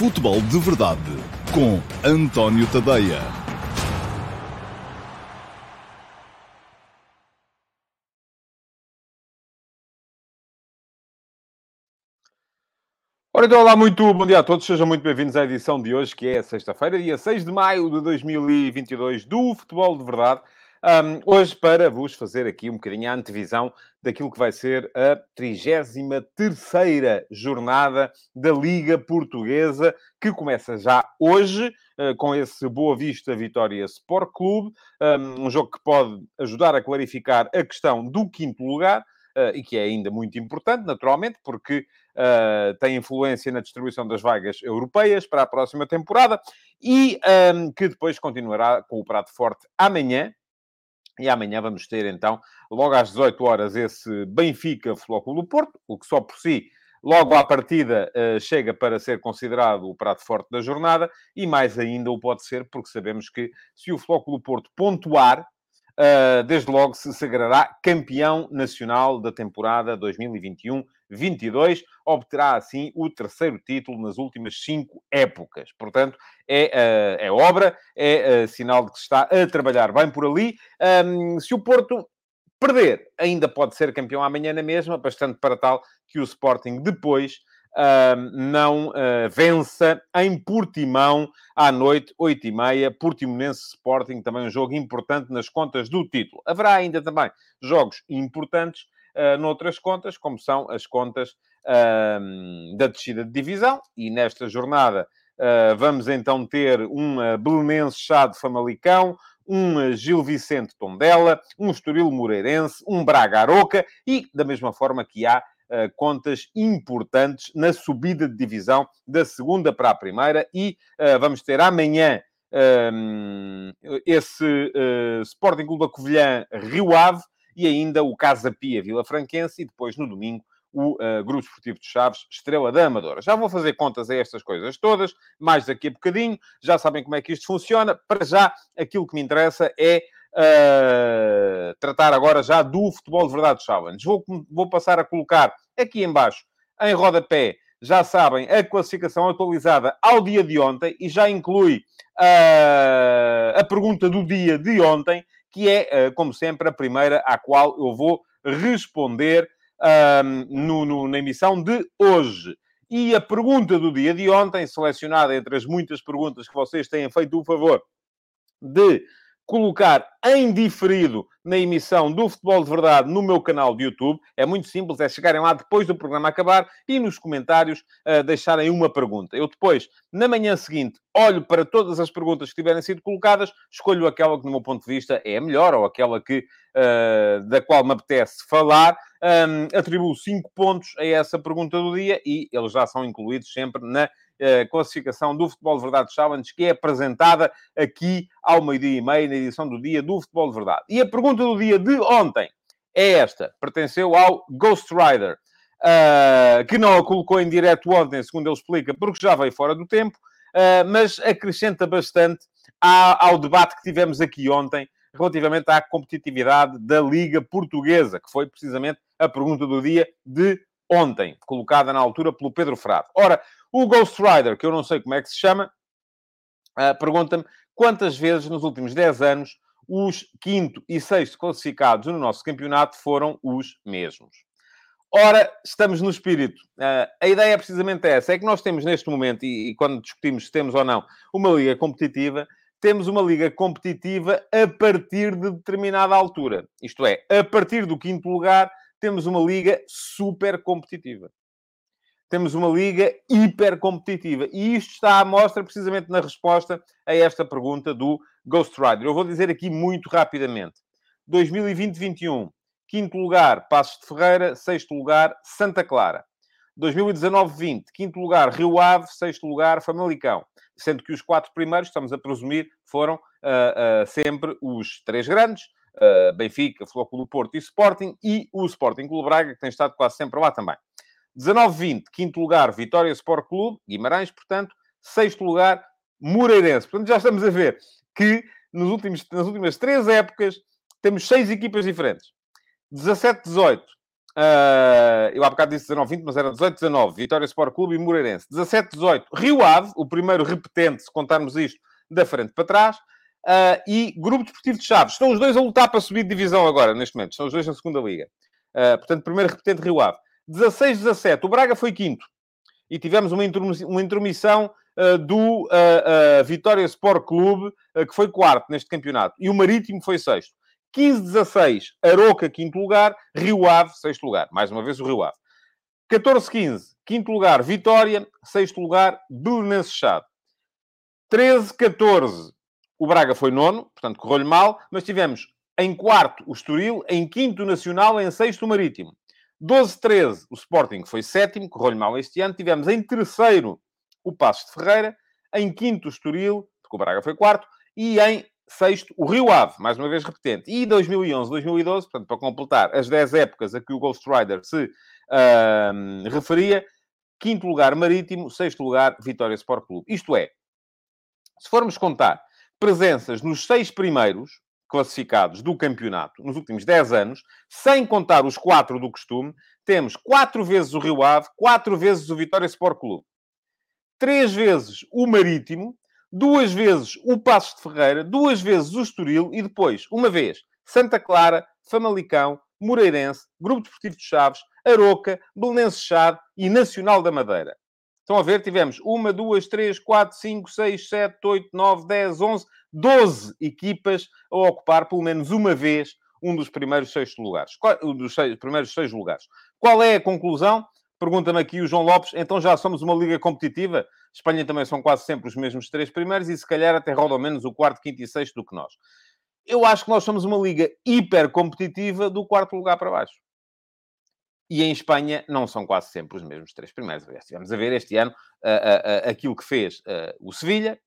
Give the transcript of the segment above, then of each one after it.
Futebol de Verdade com António Tadeia. Ora, então, olá, muito bom dia a todos, sejam muito bem-vindos à edição de hoje, que é sexta-feira, dia 6 de maio de 2022, do Futebol de Verdade. Um, hoje, para vos fazer aqui um bocadinho a antevisão daquilo que vai ser a 33 jornada da Liga Portuguesa, que começa já hoje, uh, com esse Boa Vista Vitória Sport Clube, um, jogo que pode ajudar a clarificar a questão do quinto lugar. Uh, e que é ainda muito importante, naturalmente, porque uh, tem influência na distribuição das vagas europeias para a próxima temporada e um, que depois continuará com o prato forte amanhã, e amanhã vamos ter, então, logo às 18 horas, esse Benfica Flóculo Porto, o que só por si, logo à partida, uh, chega para ser considerado o prato forte da jornada, e mais ainda o pode ser, porque sabemos que se o Flóculo Porto pontuar, uh, desde logo se sagrará campeão nacional da temporada 2021 22, obterá assim o terceiro título nas últimas cinco épocas. Portanto, é, uh, é obra, é uh, sinal de que se está a trabalhar bem por ali. Um, se o Porto perder, ainda pode ser campeão amanhã na mesma, bastante para tal que o Sporting depois não uh, vença em Portimão à noite, 8h30, Portimonense Sporting, também um jogo importante nas contas do título. Haverá ainda também jogos importantes uh, noutras contas, como são as contas da descida de divisão, e nesta jornada uh, vamos então ter um Belenense Chá de Famalicão, um Gil Vicente Tondela, um Estoril Moreirense, um Braga Aroca e, da mesma forma que há contas importantes na subida de divisão da segunda para a primeira e uh, vamos ter amanhã um, esse Sporting Clube da Covilhã Rio Ave e ainda o Casa Pia Vila Franquense e depois no domingo o uh, Grupo Esportivo de Chaves, Estrela da Amadora. Já vou fazer contas a estas coisas todas, mais daqui a bocadinho. Já sabem como é que isto funciona. Para já, aquilo que me interessa é uh, tratar agora já do Futebol de Verdade Challenge. Vou, vou passar a colocar aqui embaixo, em rodapé, já sabem, a classificação atualizada ao dia de ontem e já inclui uh, a pergunta do dia de ontem, que é, como sempre, a primeira à qual eu vou responder no, no, na emissão de hoje. E a pergunta do dia de ontem, selecionada entre as muitas perguntas que vocês têm feito o favor de colocar em diferido na emissão do Futebol de Verdade no meu canal de YouTube. É muito simples, é chegarem lá depois do programa acabar e nos comentários uh, deixarem uma pergunta. Eu depois, na manhã seguinte, olho para todas as perguntas que tiverem sido colocadas, escolho aquela que, no meu ponto de vista, é a melhor ou aquela que, uh, da qual me apetece falar. Um, atribuo 5 pontos a essa pergunta do dia e eles já são incluídos sempre na classificação do Futebol de Verdade Challenge, que é apresentada aqui ao meio-dia e meio, na edição do dia do Futebol de Verdade. E a pergunta do dia de ontem é esta. Pertenceu ao Ghost Rider, uh, que não a colocou em direto ontem, segundo ele explica, porque já veio fora do tempo, uh, mas acrescenta bastante ao debate que tivemos aqui ontem relativamente à competitividade da Liga Portuguesa, que foi precisamente a pergunta do dia de ontem, colocada na altura pelo Pedro Frado. Ora, o Ghost Rider, que eu não sei como é que se chama, uh, pergunta-me quantas vezes nos últimos 10 anos os quinto e sexto classificados no nosso campeonato foram os mesmos. Ora, estamos no espírito. Uh, a ideia é precisamente essa. É que nós temos neste momento, e, e, quando discutimos se temos ou não uma liga competitiva, temos uma liga competitiva a partir de determinada altura. Isto é, a partir do quinto lugar, temos uma liga super competitiva temos uma liga hiper competitiva. E isto está à mostra precisamente na resposta a esta pergunta do Ghost Rider. Eu vou dizer aqui muito rapidamente. 2020-21, quinto lugar, Passos de Ferreira, sexto lugar, Santa Clara. 2019-20, quinto lugar, Rio Ave, sexto lugar, Famalicão. Sendo que os quatro primeiros, estamos a presumir, foram uh, uh, sempre os três grandes, uh, Benfica, Flóculo do Porto e Sporting, e o Sporting Clube Braga, que tem estado quase sempre lá também. 19-20, quinto lugar, Vitória Sport Clube, Guimarães, portanto, sexto lugar, Moreirense. Portanto, já estamos a ver que nos últimos, nas últimas três épocas temos seis equipas diferentes. 17-18, Uh, eu há bocado disse 19, 20, mas era 18, 19. Vitória Sport Clube e Moreirense. 17, 18. Rio Ave, o primeiro repetente, se contarmos isto, da frente para trás. Uh, e Grupo Desportivo de Chaves. Estão os dois a lutar para subir de divisão agora, neste momento. Estão os dois na segunda liga. Uh, portanto, primeiro repetente Rio Ave. 16, 17. O Braga foi quinto. E tivemos uma, uma intromissão uh, do Vitória Sport Clube, que foi quarto neste campeonato. E o Marítimo foi sexto. 15, 16. Aroca, quinto lugar. Rio Ave, sexto lugar. Mais uma vez o Rio Ave. 14, 15. Quinto lugar, Vitória. Sexto lugar, Belenenses Chade. 13, 14. O Braga foi nono, portanto correu-lhe mal, mas tivemos em quarto o Estoril, em quinto o Nacional, em sexto o Marítimo. 12-13 o Sporting foi sétimo, correu-lhe mal este ano. Tivemos em terceiro o Passos de Ferreira, em quinto o Estoril, porque o Braga foi quarto, e em sexto o Rio Ave, mais uma vez repetente. E 2011, 2012, portanto, para completar as 10 épocas a que o Ghost Rider se uh, referia, quinto lugar Marítimo, sexto lugar Vitória Sport Clube. Isto é, se formos contar presenças nos seis primeiros classificados do campeonato nos últimos 10 anos, sem contar os quatro do costume, temos quatro vezes o Rio Ave, quatro vezes o Vitória Sport Clube, três vezes o Marítimo, duas vezes o Passos de Ferreira, duas vezes o Estoril e depois, uma vez, Santa Clara, Famalicão, Moreirense, Grupo Desportivo de Chaves, Aroca, Belenenses Chade e Nacional da Madeira. Estão a ver? Tivemos uma, duas, três, quatro, cinco, seis, sete, oito, nove, dez, onze, doze equipas a ocupar pelo menos uma vez um dos primeiros seis lugares. Um dos seis, primeiros seis lugares. Qual é a conclusão? Pergunta-me aqui o João Lopes. Então já somos uma liga competitiva? Espanha também são quase sempre os mesmos três primeiros e se calhar até rodam menos o quarto, quinto e sexto do que nós. Eu acho que nós somos uma liga hiper competitiva do quarto lugar para baixo. E em Espanha não são quase sempre os mesmos três primeiros. Aliás, tivemos a ver este ano uh, uh, aquilo que fez o Sevilha.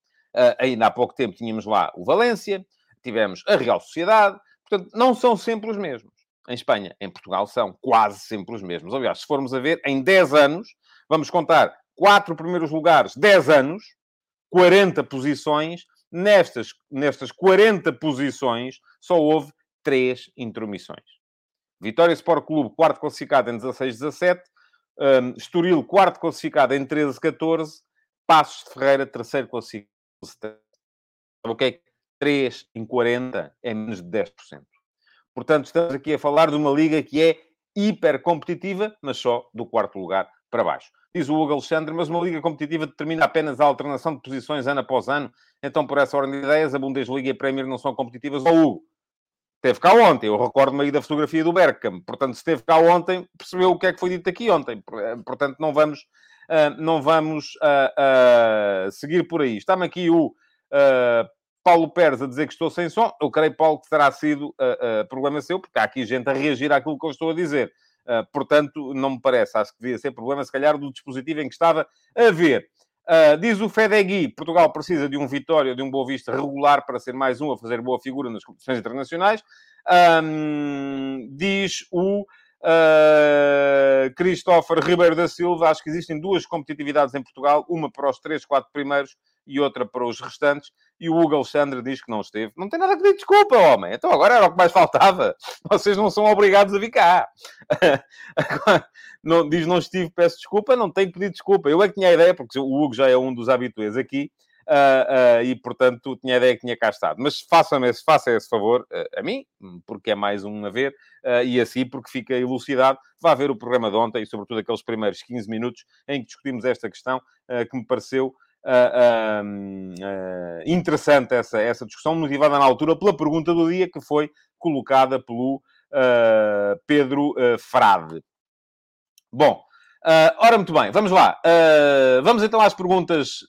ainda há pouco tempo tínhamos lá o Valência. Tivemos a Real Sociedade. Portanto, não são sempre os mesmos. Em Espanha, em Portugal, são quase sempre os mesmos. Aliás, se formos a ver, em 10 anos, vamos contar quatro primeiros lugares, 10 anos, 40 posições. Nestas, nestas 40 posições, só houve três intromissões. Vitória Sport Clube, quarto classificado em 16-17. Um, Estoril, quarto classificado em 13-14. Passos de Ferreira, terceiro classificado. O que é que 3 em 40 é menos de 10%. Portanto, estamos aqui a falar de uma liga que é hiper competitiva, mas só do quarto lugar para baixo. Diz o Hugo Alexandre, mas uma liga competitiva determina apenas a alternação de posições ano após ano. Então, por essa ordem de ideias, a Bundesliga e a Premier não são competitivas. Ou Hugo, Esteve cá ontem, eu recordo-me aí da fotografia do Bergkamp. Portanto, se esteve cá ontem, percebeu o que é que foi dito aqui ontem. Eh, portanto, não vamos, uh, não vamos uh, seguir por aí. Está-me aqui o Paulo Pérez a dizer que estou sem som. Eu creio, Paulo, que terá sido problema seu, porque há aqui gente a reagir àquilo que eu estou a dizer. portanto, não me parece. Acho que devia ser problema, se calhar, do dispositivo em que estava a ver. Uh, diz o Fedegui, Portugal precisa de um Vitória, de um Boa Vista regular para ser mais um a fazer boa figura nas competições internacionais. Um, diz o uh, Christopher Ribeiro da Silva, acho que existem duas competitividades em Portugal, uma para os três, quatro primeiros e outra para os restantes. E o Hugo Alexandre diz que não esteve. Não tem nada que pedir desculpa, homem. Então agora era o que mais faltava. Vocês não são obrigados a vir cá. não, diz não estive, peço desculpa. Não tenho que pedir desculpa. Eu é que tinha a ideia, porque o Hugo já é um dos habituês aqui. Uh, uh, e portanto tinha a ideia que tinha cá estado. Mas faça-me esse, faça esse favor uh, a mim, porque é mais um a ver, e assim porque fica elucidado. Vá ver o programa de ontem e, sobretudo, aqueles primeiros 15 minutos em que discutimos esta questão que me pareceu uh, uh, interessante essa, essa discussão, motivada na altura pela pergunta do dia que foi colocada pelo uh, Pedro Frade. Bom, ora, muito bem, vamos lá. vamos então às perguntas,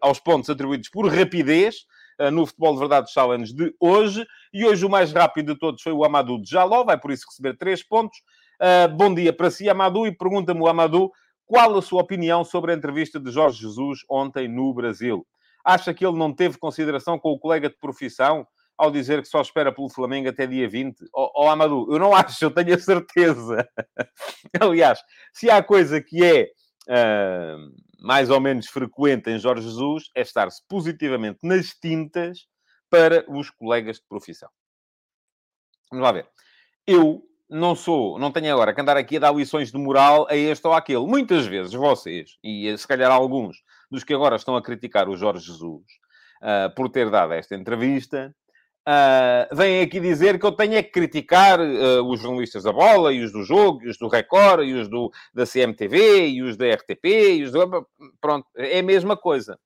aos pontos atribuídos por rapidez no Futebol de Verdade Challenge de hoje. E hoje o mais rápido de todos foi o Amadou de Jaló, vai por isso receber três pontos. Uh, bom dia para si, Amadou, e pergunta-me o Amadou qual a sua opinião sobre a entrevista de Jorge Jesus ontem no Brasil? Acha que ele não teve consideração com o colega de profissão ao dizer que só espera pelo Flamengo até dia 20? Oh, oh Amadou, eu não acho, eu tenho a certeza. Aliás, se há coisa que é uh, mais ou menos frequente em Jorge Jesus, é estar-se positivamente nas tintas para os colegas de profissão. Vamos lá ver. Eu não sou, não tenho agora que andar aqui a dar lições de moral a este ou àquele. Muitas vezes vocês, e se calhar alguns dos que agora estão a criticar o Jorge Jesus uh, por ter dado esta entrevista, uh, vêm aqui dizer que eu tenho é que criticar uh, os jornalistas da bola, e os do jogo, e os do Record, e os do, da CMTV, e os da RTP, e os do... Pronto, é a mesma coisa.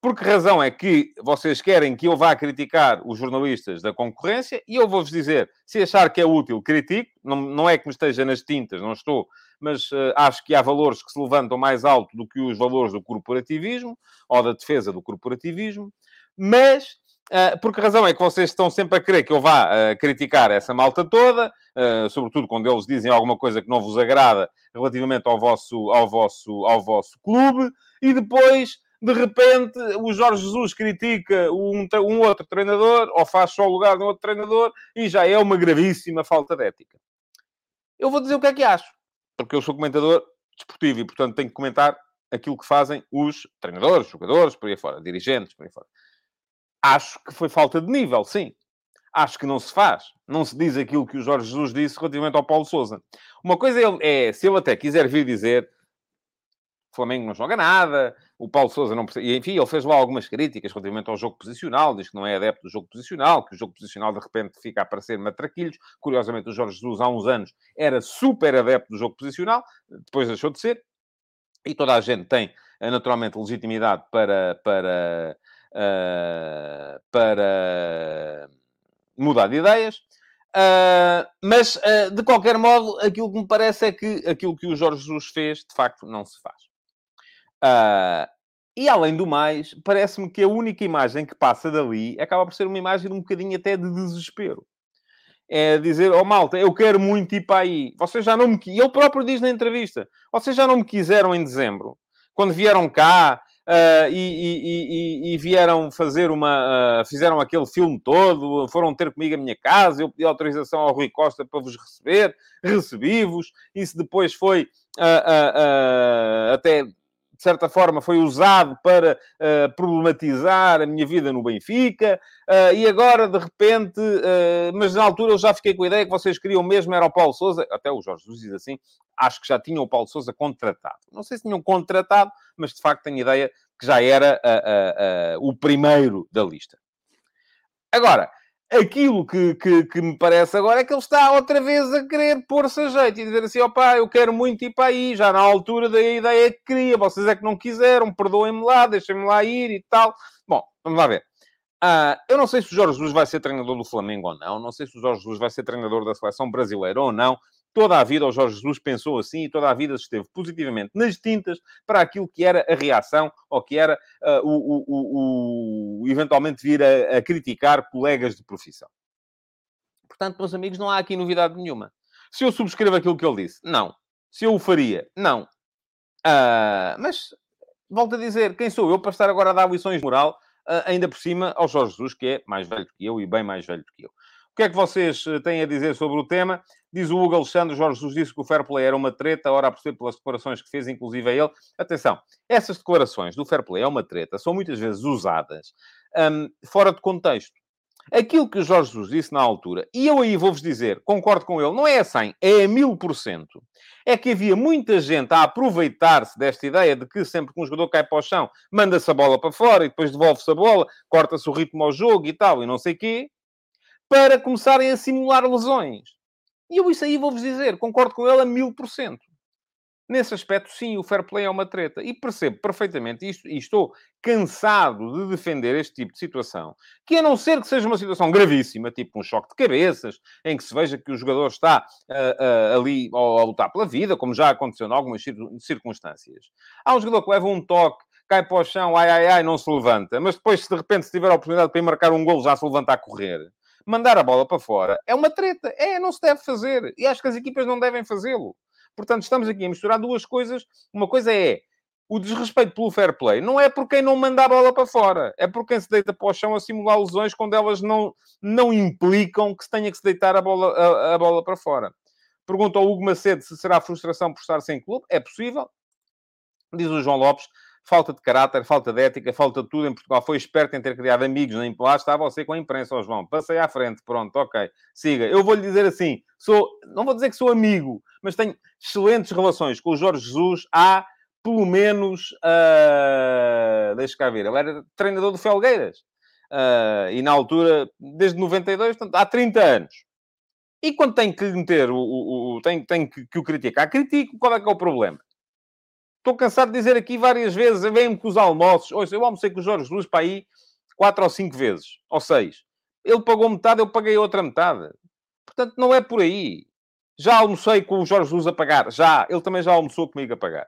Por que razão é que vocês querem que eu vá criticar os jornalistas da concorrência? E eu vou-vos dizer, se achar que é útil, critico. Não, não é que me esteja nas tintas, não estou. Mas uh, acho que há valores que se levantam mais alto do que os valores do corporativismo ou da defesa do corporativismo. Mas Uh, por que razão é que vocês estão sempre a querer que eu vá uh, criticar essa malta toda, uh, sobretudo quando eles dizem alguma coisa que não vos agrada relativamente ao vosso, ao vosso, ao vosso clube, e depois de repente o Jorge Jesus critica um, um outro treinador ou faz só o lugar de um outro treinador e já é uma gravíssima falta de ética. Eu vou dizer o que é que acho, porque eu sou comentador desportivo e, portanto, tenho que comentar aquilo que fazem os treinadores, jogadores, por aí fora, dirigentes, por aí fora. Acho que foi falta de nível, sim. Acho que não se faz. Não se diz aquilo que o Jorge Jesus disse relativamente ao Paulo Sousa. Uma coisa é, se ele até quiser vir dizer Flamengo não joga nada, o Paulo Sousa não percebe. E, enfim, ele fez lá algumas críticas relativamente ao jogo posicional, diz que não é adepto do jogo posicional, que o jogo posicional de repente fica a aparecer matraquilhos. Curiosamente, o Jorge Jesus, há uns anos, era super adepto do jogo posicional, depois deixou de ser. E toda a gente tem, eh, naturalmente, legitimidade para, para, uh, para mudar de ideias. Uh, mas, uh, de qualquer modo, aquilo que me parece é que aquilo que o Jorge Jesus fez, de facto, não se faz. Uh, e além do mais, parece-me que a única imagem que passa dali acaba por ser uma imagem de um bocadinho até de desespero. É dizer, oh malta, eu quero muito ir para aí. Vocês já não me... Ele próprio diz na entrevista, vocês já não me quiseram em dezembro. Quando vieram cá uh, e, e, e, e, vieram fazer uma... Uh, fizeram aquele filme todo, foram ter comigo a minha casa, eu pedi autorização ao Rui Costa para vos receber, recebi-vos. Isso depois foi uh, até de certa forma, foi usado para uh, problematizar a minha vida no Benfica, uh, e agora, de repente, uh, mas na altura eu já fiquei com a ideia que vocês queriam mesmo era o Paulo Sousa, até o Jorge Jesus diz assim, acho que já tinham o Paulo Sousa contratado. Não sei se tinham contratado, mas de facto tenho ideia que já era o primeiro da lista. Agora, Aquilo que, que, que, me parece agora é que ele está outra vez a querer pôr-se a jeito e dizer assim: opá, eu quero muito ir para aí, já na altura da ideia que queria, vocês é que não quiseram, perdoem-me lá, deixem-me lá ir e tal. Bom, vamos lá ver. Uh, eu não sei se o Jorge Jesus vai ser treinador do Flamengo ou não, não sei se o Jorge Jesus vai ser treinador da seleção brasileira ou não, Toda a vida o Jorge Jesus pensou assim e toda a vida esteve positivamente nas tintas para aquilo que era a reação ou que era uh, o, o, o, eventualmente vir a, a criticar colegas de profissão. Portanto, meus amigos, não há aqui novidade nenhuma. Se eu subscrevo aquilo que ele disse, não. Se eu o faria, não. Uh, mas, volto a dizer, quem sou eu para estar agora a dar lições de moral, uh, ainda por cima, ao Jorge Jesus, que é mais velho que eu e bem mais velho que eu. O que é que vocês eh, têm a dizer sobre o tema? Diz o Hugo Alexandre, Jorge Jesus disse que o fair play era uma treta, ora a perceber pelas declarações que fez, inclusive a ele. Atenção, essas declarações do fair play é uma treta, são muitas vezes usadas um, fora de contexto. Aquilo que o Jorge Jesus disse na altura, e eu aí vou-vos dizer, concordo com ele, não é a 100, é a 1000%, é que havia muita gente a aproveitar-se desta ideia de que sempre que um jogador cai para o chão, manda-se a bola para fora e depois devolve-se a bola, corta-se o ritmo ao jogo e tal, e não sei o quê, para começarem a simular lesões. E eu isso aí vou-vos dizer, concordo com ele a mil por cento. Nesse aspecto, sim, o fair play é uma treta. E percebo perfeitamente isto e estou cansado de defender este tipo de situação. Que a não ser que seja uma situação gravíssima, tipo um choque de cabeças, em que se veja que o jogador está uh, uh, ali a lutar pela vida, como já aconteceu em algumas circunstâncias. Há um jogador que leva um toque, cai para o chão, ai, ai, ai, não se levanta. Mas depois, se de repente se tiver a oportunidade para ir marcar um golo, já se levanta a correr mandar a bola para fora é uma treta. É, não se deve fazer. E acho que as equipas não devem fazê-lo. Portanto, estamos aqui a misturar duas coisas. Uma coisa é o desrespeito pelo fair play. Não é por quem não manda a bola para fora. É por quem se deita para o chão a simular lesões quando elas não, não implicam que se tenha que se deitar a bola, a, a bola para fora. Pergunta ao Hugo Macedo se será frustração por estar sem clube. É possível. Diz o João Lopes. Falta de caráter, falta de ética, falta de tudo em Portugal. Foi esperto em ter criado amigos, nem lá está você com a imprensa, ó João. Passei à frente, pronto, ok. Siga. Eu vou-lhe dizer assim, sou, não vou dizer que sou amigo, mas tenho excelentes relações com o Jorge Jesus há, pelo menos, uh, deixa cá ver, ele era treinador do Felgueiras. Uh, e na altura, desde 92, portanto, há 30 anos. E quando tem que meter o, o, o tem, tem que, que o criticar, critico, qual é que é o problema? Estou cansado de dizer aqui várias vezes, vem-me com os almoços. Ouça, eu almocei com o Jorge Jesus para aí quatro ou cinco vezes, ou seis. Ele pagou metade, eu paguei outra metade. Portanto, não é por aí. Já almocei com o Jorge Jesus a pagar, já. Ele também já almoçou comigo a pagar.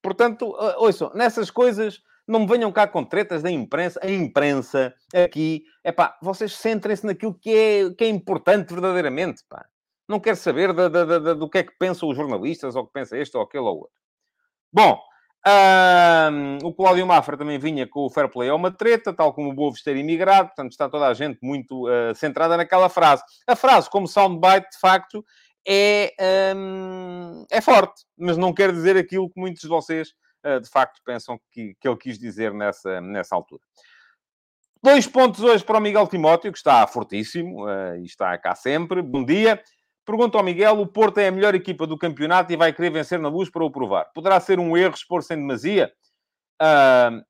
Portanto, ouçam, nessas coisas não me venham cá com tretas da imprensa. A imprensa aqui, é pá, vocês centrem-se naquilo que é, que é importante verdadeiramente, pá. Não quero saber da, da, da, do que é que pensam os jornalistas, ou que pensa este ou aquele ou outro. Bom, um, o Cláudio Mafra também vinha com o fair play é uma treta, tal como o Bovo ter imigrado, portanto está toda a gente muito uh, centrada naquela frase. A frase, como soundbite, de facto, é, um, é forte, mas não quer dizer aquilo que muitos de vocês, uh, de facto, pensam que, que ele quis dizer nessa, nessa altura. Dois pontos hoje para o Miguel Timóteo, que está fortíssimo uh, e está cá sempre. Bom dia. Pergunta ao Miguel: o Porto é a melhor equipa do campeonato e vai querer vencer na luz para o provar. Poderá ser um erro expor-se em demasia? Uh,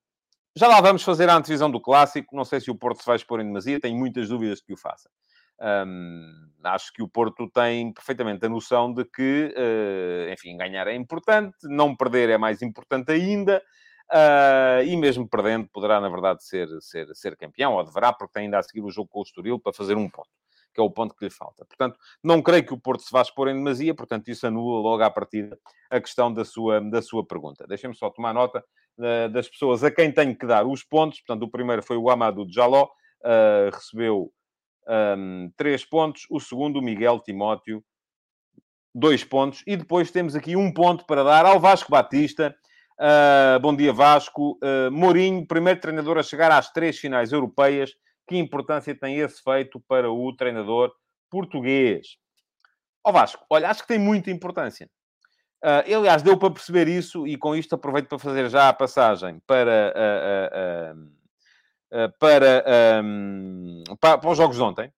já lá vamos fazer a antevisão do clássico. Não sei se o Porto se vai expor em demasia, tenho muitas dúvidas que o faça. Um, acho que o Porto tem perfeitamente a noção de que, uh, enfim, ganhar é importante, não perder é mais importante ainda, uh, e mesmo perdendo poderá, na verdade, ser, ser, ser campeão, ou deverá, porque tem ainda a seguir o jogo com o Estoril para fazer um ponto que é o ponto que lhe falta. Portanto, não creio que o Porto se vá expor em demasia, portanto, isso anula logo à partida a questão da sua, da sua pergunta. Deixem-me só tomar nota uh, das pessoas a quem tenho que dar os pontos. Portanto, o primeiro foi o Amadou Jaló, uh, recebeu um, três pontos. O segundo, o Miguel Timóteo, dois pontos. E depois temos aqui um ponto para dar ao Vasco Batista. Uh, bom dia, Vasco. Uh, Mourinho, primeiro treinador a chegar às três finais europeias que importância tem esse feito para o treinador português? Ó oh Vasco, olha, acho que tem muita importância. Uh, aliás, deu para perceber isso e com isto aproveito para fazer já a passagem para, uh, uh, para, um, para, para os jogos de ontem.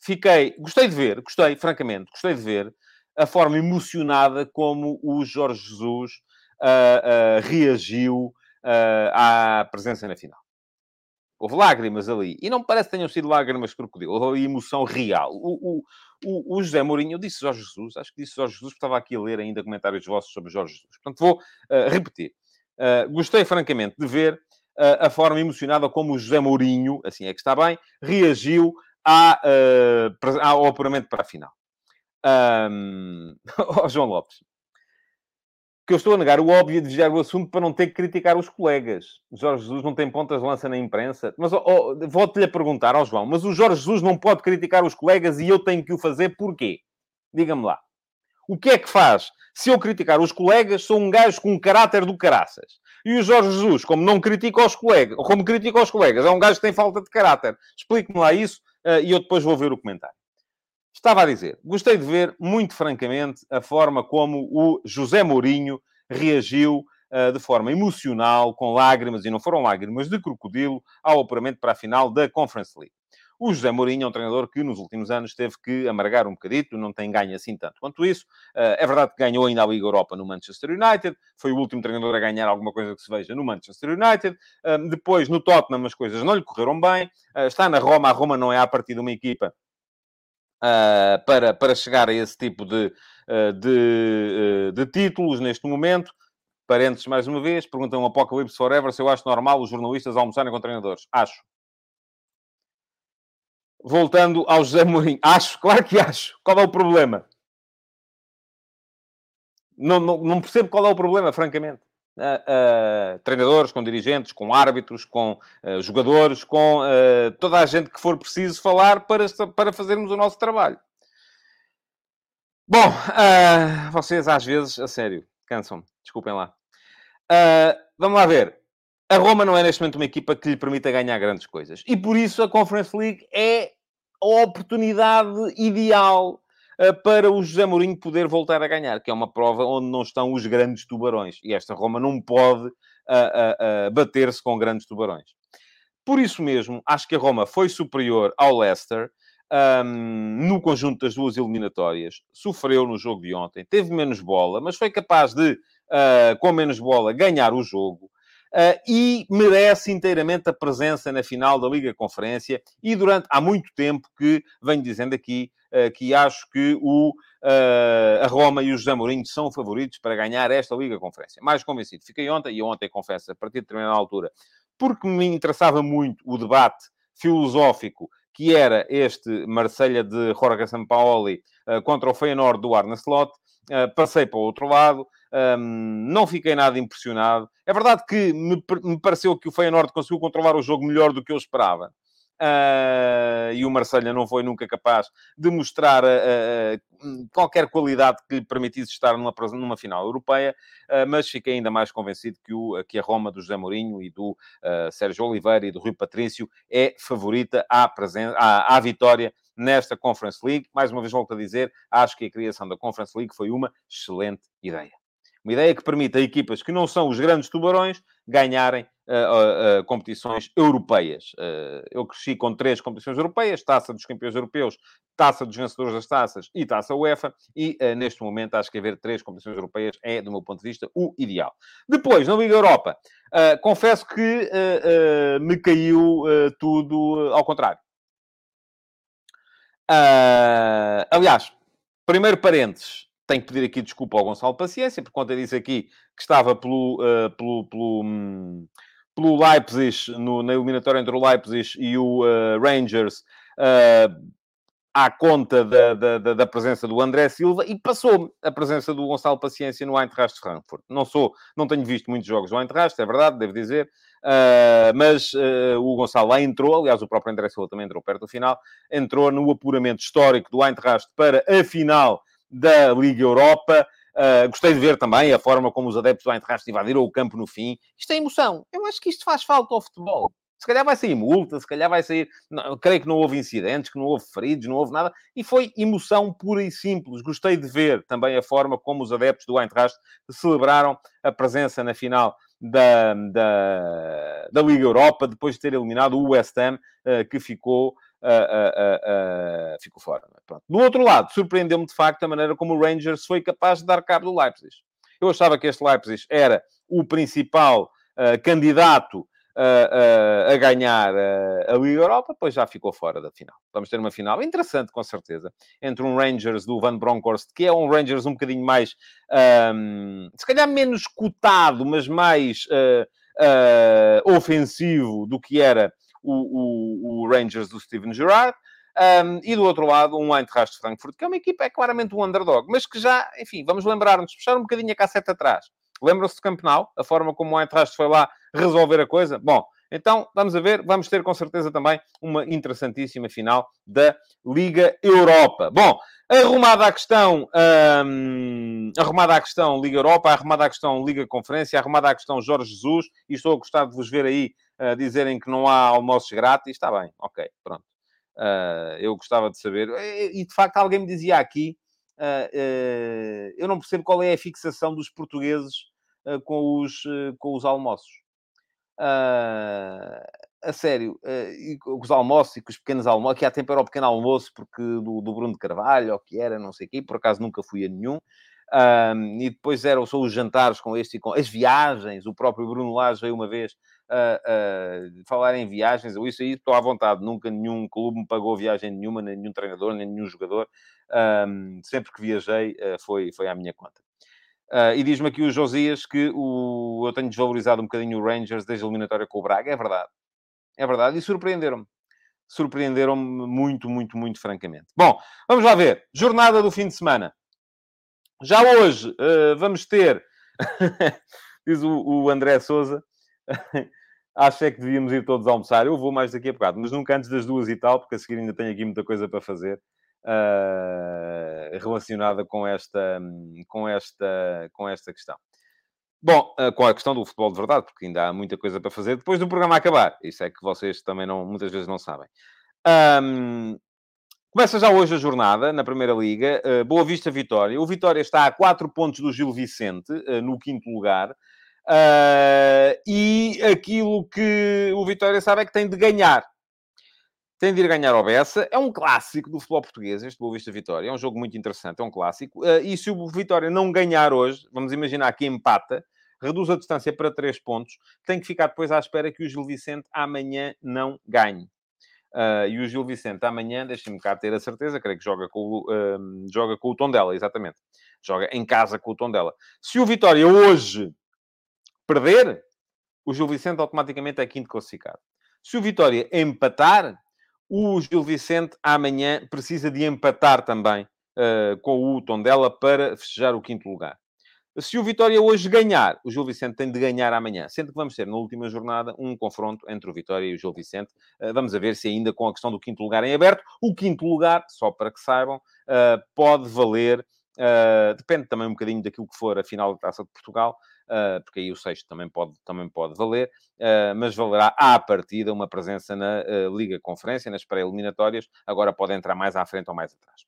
Fiquei, gostei de ver, gostei, francamente, gostei de ver a forma emocionada como o Jorge Jesus reagiu à presença na final. Houve lágrimas ali. E não parece que tenham sido lágrimas de crocodilo. Houve emoção real. O, o, o, José Mourinho, eu disse Jorge Jesus, acho que disse Jorge Jesus, porque estava aqui a ler ainda comentários vossos sobre Jorge Jesus. Portanto, vou uh, repetir. Uh, gostei, francamente, de ver uh, a forma emocionada como o José Mourinho, assim é que está bem, reagiu à, ao apuramento para a final. Um... oh, João Lopes, que eu estou a negar o óbvio de desviar o assunto para não ter que criticar os colegas. O Jorge Jesus não tem pontas de lança na imprensa. Mas oh, oh, volto-lhe a perguntar ao João, mas o Jorge Jesus não pode criticar os colegas e eu tenho que o fazer porquê? Diga-me lá. O que é que faz? Se eu criticar os colegas, sou um gajo com um caráter do caraças. E o Jorge Jesus, como não critica os colegas, como critica os colegas, é um gajo que tem falta de caráter. Explique-me lá isso uh, e eu depois vou ver o comentário. Estava a dizer, gostei de ver, muito francamente, a forma como o José Mourinho reagiu uh, de forma emocional, com lágrimas, e não foram lágrimas de crocodilo, ao apuramento para a final da Conference League. O José Mourinho é um treinador que nos últimos anos teve que amargar um bocadito, não tem ganho assim tanto quanto isso. Uh, é verdade que ganhou ainda a Liga Europa no Manchester United, foi o último treinador a ganhar alguma coisa que se veja no Manchester United. Uh, depois, no Tottenham, as coisas não lhe correram bem. Está na Roma, a Roma não é a partir de uma equipa uh, para, para chegar a esse tipo de, uh, de, uh, de, títulos neste momento. Parênteses mais uma vez, perguntam um Apocalipse Forever se eu acho normal os jornalistas almoçarem com treinadores. Acho. Voltando ao José Mourinho. Acho, claro que acho. Qual é o problema? Não, não, não percebo qual é o problema, francamente uh, treinadores, com dirigentes, com árbitros, com uh, jogadores, com toda a gente que for preciso falar para, para fazermos o nosso trabalho. Bom, vocês às vezes, a sério, cansam-me, desculpem lá. vamos lá ver. A Roma não é neste momento uma equipa que lhe permita ganhar grandes coisas. E por isso a Conference League é a oportunidade ideal para o José Mourinho poder voltar a ganhar, que é uma prova onde não estão os grandes tubarões. E esta Roma não pode bater-se com grandes tubarões. Por isso mesmo, acho que a Roma foi superior ao Leicester um, no conjunto das duas eliminatórias. Sofreu no jogo de ontem, teve menos bola, mas foi capaz de, uh, com menos bola, ganhar o jogo. Uh, e merece inteiramente a presença na final da Liga Conferência. E durante há muito tempo que venho dizendo aqui que acho que o, uh, a Roma e o José Mourinho são favoritos para ganhar esta Liga Conferência. Mais convencido. Fiquei ontem, e ontem confesso, a partir de determinada altura, porque me interessava muito o debate filosófico que era este Marselha de Jorge Sampaoli contra o Feyenoord do Arne Slot. passei para o outro lado, um, não fiquei nada impressionado. É verdade que me, pareceu que o Feyenoord conseguiu controlar o jogo melhor do que eu esperava. Uh, e o Marselha não foi nunca capaz de mostrar uh, uh, qualquer qualidade que lhe permitisse estar numa, numa final europeia, mas fiquei ainda mais convencido que, o, que a Roma do José Mourinho e do Sérgio Oliveira e do Rui Patrício é favorita à, à, à vitória nesta Conference League. Mais uma vez volto a dizer, acho que a criação da Conference League foi uma excelente ideia. Uma ideia que permite a equipas que não são os grandes tubarões ganharem uh, uh, competições europeias. Uh, eu cresci com três competições europeias: Taça dos Campeões Europeus, Taça dos Vencedores das Taças e Taça UEFA. E neste momento acho que haver três competições europeias é, do meu ponto de vista, o ideal. Depois, na Liga Europa, confesso que me caiu tudo ao contrário. aliás, primeiro parênteses tenho que pedir aqui desculpa ao Gonçalo Paciência, por conta disso aqui, que estava pelo, uh, pelo, pelo, um, pelo Leipzig, no, na eliminatória entre o Leipzig e o uh, Rangers, uh, à conta da, da, da, presença do André Silva e passou a presença do Gonçalo Paciência no Eintracht Frankfurt. Não sou, não tenho visto muitos jogos do Eintracht, é verdade, devo dizer, uh, mas uh, o Gonçalo lá entrou, aliás, o próprio André Silva também entrou perto do final, entrou no apuramento histórico do Eintracht para a final da Liga Europa. Uh, gostei de ver também a forma como os adeptos do Eintracht invadiram o campo no fim. Isto é emoção. Eu acho que isto faz falta ao futebol. Se calhar vai sair multa, se calhar vai sair... Não, creio que não houve incidentes, que não houve feridos, não houve nada. E foi emoção pura e simples. Gostei de ver também a forma como os adeptos do Eintracht celebraram a presença na final da, da, da Liga Europa, depois de ter eliminado o West Ham, uh, que ficou uh, uh, ficou fora. É? Do outro lado, surpreendeu-me de facto a maneira como o Rangers foi capaz de dar cabo do Leipzig. Eu achava que este Leipzig era o principal candidato a ganhar a Liga Europa, pois já ficou fora da final. Vamos ter uma final interessante, com certeza, entre um Rangers do Van Bronckhorst, que é um Rangers um bocadinho mais, um, se calhar menos cotado, mas mais uh, uh, ofensivo do que era o, o, o Rangers do Steven Gerrard. Um, e do outro lado, um Eintracht Frankfurt, que é uma equipa, é claramente um underdog, mas que já, enfim, vamos lembrar-nos, puxar um bocadinho a cassete atrás. Lembram-se do Campenau? A forma como o Eintracht foi lá resolver a coisa? Bom, então, vamos a ver, vamos ter com certeza também uma interessantíssima final da Liga Europa. Bom, arrumada a questão, arrumada a questão Liga Europa, arrumada a questão Liga Conferência, arrumada a questão Jorge Jesus, e estou a gostar de vos ver aí dizerem que não há almoços grátis, está bem, ok, pronto. Uh, eu gostava de saber. E, de facto, alguém me dizia aqui, uh, eu não percebo qual é a fixação dos portugueses com, os, com os almoços. a sério, os almoços e com os pequenos almoços, que há tempo era o pequeno almoço porque do, do Bruno de Carvalho, ou que era, não sei o quê, por acaso nunca fui a nenhum. Um, e depois eram só os jantares com este e com as viagens. O próprio Bruno Lage veio uma vez uh, falar em viagens. Eu isso aí estou à vontade. Nunca nenhum clube me pagou viagem nenhuma, nem nenhum treinador, nem nenhum jogador. Um, sempre que viajei uh, foi, foi à minha conta. Uh, e diz-me aqui o Josias que o, eu tenho desvalorizado um bocadinho o Rangers desde a eliminatória com o Braga. É verdade. É verdade. E surpreenderam-me. Surpreenderam-me muito, muito, muito francamente. Bom, vamos lá ver. Jornada do fim de semana. Já hoje uh, vamos ter, diz o, o André Souza, acho é que devíamos ir todos almoçar. Eu vou mais daqui a bocado, mas nunca antes das duas e tal, porque a seguir ainda tenho aqui muita coisa para fazer uh, relacionada com esta, com, esta, com esta questão. Bom, uh, com a questão do futebol de verdade, porque ainda há muita coisa para fazer depois do programa acabar. Isso é que vocês também não, muitas vezes não sabem. Um, Começa já hoje a jornada na Primeira Liga. Uh, Boa Vista Vitória. O Vitória está a 4 pontos do Gil Vicente, no quinto lugar. Uh, e aquilo que o Vitória sabe é que tem de ganhar. Tem de ir ganhar ao Bessa. É um clássico do futebol português, este Boa Vista Vitória. É um jogo muito interessante, é um clássico. e se o Vitória não ganhar hoje, vamos imaginar que empata, reduz a distância para 3 pontos, tem que ficar depois à espera que o Gil Vicente amanhã não ganhe. Uh, e o Gil Vicente amanhã, deixem-me cá ter a certeza, creio que joga com, uh, joga com o Tondela, exatamente. Joga em casa com o Tondela. Se o Vitória hoje perder, o Gil Vicente automaticamente é quinto classificado. Se o Vitória empatar, o Gil Vicente amanhã precisa de empatar também uh, com o Tondela para festejar o quinto lugar. Se o Vitória hoje ganhar, o Gil Vicente tem de ganhar amanhã. Sendo que vamos ter, na última jornada, um confronto entre o Vitória e o Gil Vicente. Eh, vamos a ver se ainda com a questão do quinto lugar em aberto. O quinto lugar, só para que saibam, eh, pode valer... Depende também um bocadinho daquilo que for a final da Taça de Portugal, porque aí o sexto também pode, também pode valer, mas valerá à partida uma presença na Liga Conferência, nas pré-eliminatórias. Agora pode entrar mais à frente ou mais atrás.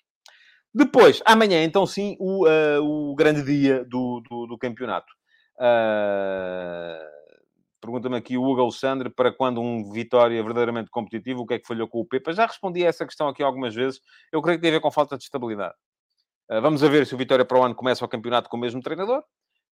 Depois, amanhã, então sim, o, o grande dia do, do, do campeonato. Pergunta-me aqui o Hugo Alexandre, para quando um Vitória verdadeiramente competitivo, o que é que falhou com o Pepa? Já respondi a essa questão aqui algumas vezes. Eu creio que tem a ver com falta de estabilidade. Vamos a ver se o Vitória para o ano começa o campeonato com o mesmo treinador,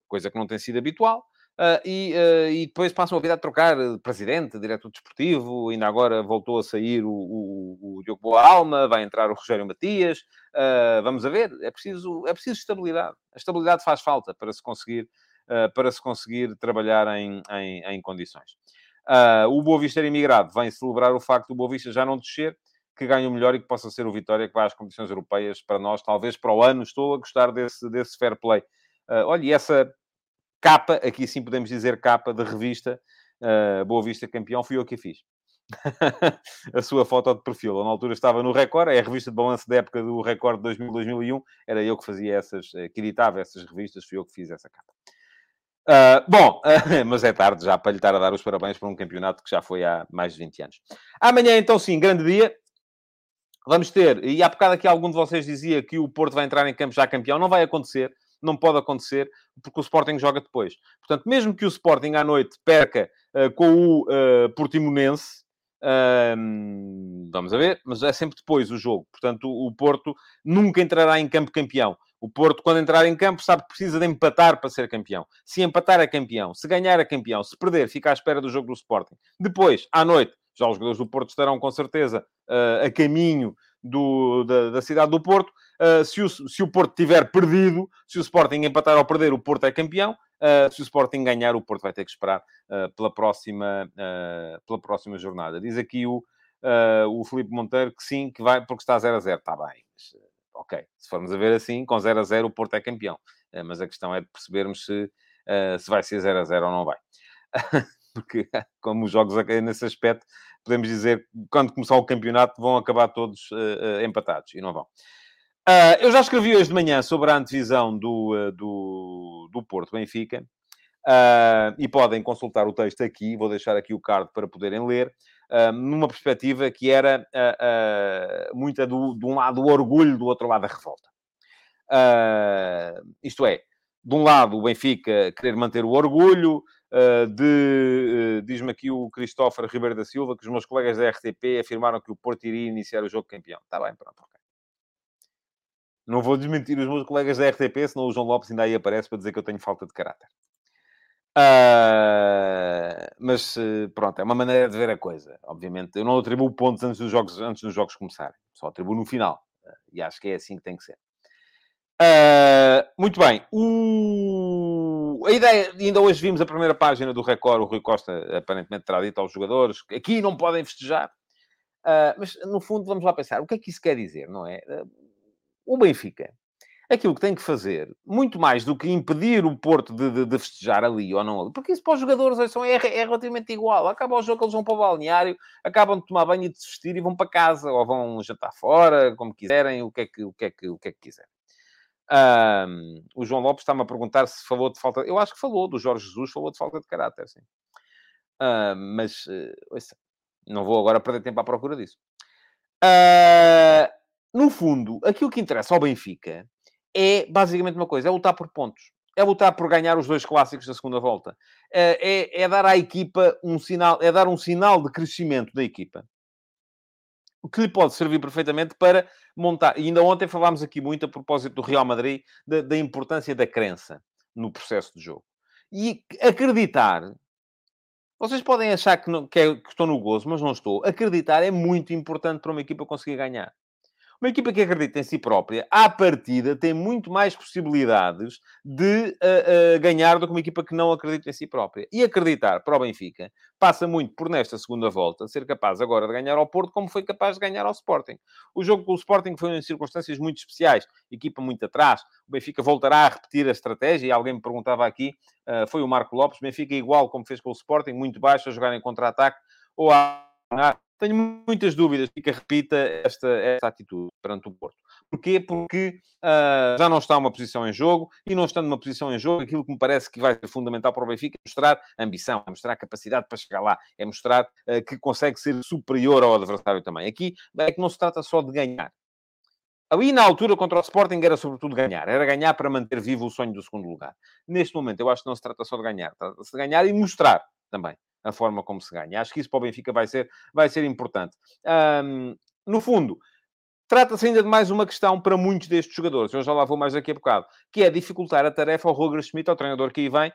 coisa que não tem sido habitual. Uh, e, uh, e, depois passam a vida a trocar presidente, diretor desportivo, ainda agora voltou a sair o, o, o Diogo Boa Alma, vai entrar o Rogério Matias. Uh, vamos a ver, é preciso, é preciso estabilidade. A estabilidade faz falta para se conseguir, para se conseguir trabalhar em, em, em condições. o Boa Vista imigrado vem celebrar o facto do Boa Vista já não descer, que ganhe o melhor e que possa ser o Vitória que vai às competições europeias para nós, talvez para o ano. Estou a gostar desse, desse fair play. Olha, e essa capa, aqui sim podemos dizer capa de revista, uh, Boa Vista Campeão, fui eu que a fiz. a sua foto de perfil. Eu, na altura estava no Record, é a revista de balanço da época do Record de 2000-2001, era eu que fazia essas, eh, que editava essas revistas, fui eu que fiz essa capa. Uh, bom, uh, mas é tarde já para lhe estar a dar os parabéns por um campeonato que já foi há mais de 20 anos. Amanhã, então, sim, grande dia. Vamos ter, e há bocado aqui algum de vocês dizia que o Porto vai entrar em campo já campeão. Não vai acontecer não pode acontecer, porque o Sporting joga depois. Portanto, mesmo que o Sporting à noite perca uh, com o uh, Portimonense, uh, vamos a ver, mas é sempre depois o jogo. Portanto, o, Porto nunca entrará em campo campeão. O Porto, quando entrar em campo, sabe que precisa de empatar para ser campeão. Se empatar é campeão. Se ganhar é campeão. Se perder, fica à espera do jogo do Sporting. Depois, à noite, já os jogadores do Porto estarão com certeza uh, a caminho do, da, da, cidade do Porto. Uh, se, o, se o Porto tiver perdido, se o Sporting empatar ou perder, o Porto é campeão. Uh, se o Sporting ganhar, o Porto vai ter que esperar uh, pela, próxima, pela próxima jornada. Diz aqui o, o Felipe Monteiro que sim, que vai, porque está 0 a 0. Está bem. Mas, ok, se formos a ver assim, com 0 a 0 o Porto é campeão. mas a questão é de percebermos se, se vai ser 0 a 0 ou não vai. porque como os jogos nesse aspecto podemos dizer quando começar o campeonato vão acabar todos uh, uh, empatados e não vão. Uh, eu já escrevi hoje de manhã sobre a antevisão do, do, do Porto Benfica e podem consultar o texto aqui, vou deixar aqui o card para poderem ler. numa perspectiva que era uh, muita do, de um lado o orgulho, do outro lado a revolta. isto é, de um lado o Benfica querer manter o orgulho, Uh, de, uh, diz-me aqui o Cristóforo Ribeiro da Silva, que os meus colegas da RTP afirmaram que o Porto iria iniciar o jogo campeão. Está bem, pronto, ok. Não vou desmentir os meus colegas da RTP, senão o João Lopes ainda aí aparece para dizer que eu tenho falta de caráter. Uh, mas pronto, é uma maneira de ver a coisa. Obviamente, eu não atribuo pontos antes dos jogos, antes dos jogos começarem, só atribuo no final. e acho que é assim que tem que ser. Uh, muito bem. O... A ideia, ainda hoje vimos a primeira página do Record, o Rui Costa aparentemente terá dito aos jogadores que aqui não podem festejar. Uh, mas, no fundo, vamos lá pensar, o que é que isso quer dizer, não é? Uh, o Benfica, aquilo que tem que fazer, muito mais do que impedir o Porto de, de, de festejar ali ou não ali, porque isso para os jogadores é, é, relativamente igual. Acaba o jogo, eles vão para o balneário, acabam de tomar banho e de se vestir e vão para casa, ou vão jantar fora, como quiserem, o que é que, o que, é que, o que, é que quiserem. Um, o João Lopes está-me a perguntar se falou de falta. Eu acho que falou, do Jorge Jesus, falou de falta de caráter, sim. Uh, mas, uh, não vou agora perder tempo à procura disso. Uh, no fundo, aquilo que interessa ao Benfica é basicamente uma coisa: é lutar por pontos. É lutar por ganhar os dois clássicos da segunda volta. É, é, é dar à equipa um sinal, é dar um sinal de crescimento da equipa que lhe pode servir perfeitamente para montar. E ainda ontem falámos aqui muito a propósito do Real Madrid, da, da importância da crença no processo de jogo. E acreditar. Vocês podem achar que, não, que, é, que estou no gozo, mas não estou. Acreditar é muito importante para uma equipa conseguir ganhar. Uma equipa que acredita em si própria, à partida, tem muito mais possibilidades de uh, uh, ganhar do que uma equipa que não acredita em si própria. E acreditar para o Benfica passa muito por, nesta segunda volta, ser capaz agora de ganhar ao Porto, como foi capaz de ganhar ao Sporting. O jogo com o Sporting foi em circunstâncias muito especiais, equipa muito atrás. O Benfica voltará a repetir a estratégia, e alguém me perguntava aqui, uh, foi o Marco Lopes, Benfica igual como fez com o Sporting, muito baixo, a jogar em contra-ataque, ou a tenho muitas dúvidas que repita esta, esta atitude perante o Porto. Porquê? Porque uh, já não está uma posição em jogo e não estando numa posição em jogo, aquilo que me parece que vai ser fundamental para o Benfica é mostrar ambição, é mostrar capacidade para chegar lá, é mostrar uh, que consegue ser superior ao adversário também. Aqui é que não se trata só de ganhar. Ali, na altura, contra o Sporting, era sobretudo ganhar. Era ganhar para manter vivo o sonho do segundo lugar. Neste momento, eu acho que não se trata só de ganhar. Trata-se de ganhar e mostrar também a forma como se ganha. Acho que isso para o Benfica vai ser, vai ser importante. Um, no fundo, trata-se ainda de mais uma questão para muitos destes jogadores. Eu já lá vou mais daqui a bocado. Que é dificultar a tarefa ao Roger Schmidt, ao treinador que aí vem.